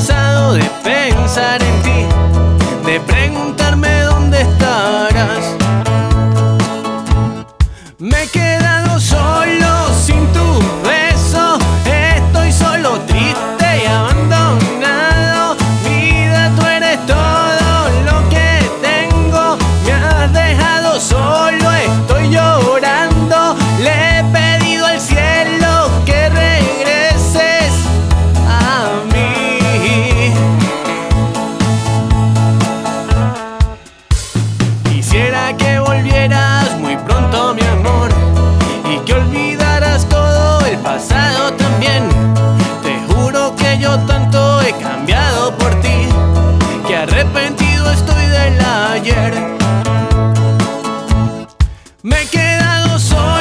de pensar en ti, de preguntar ayer. Me he quedado solo.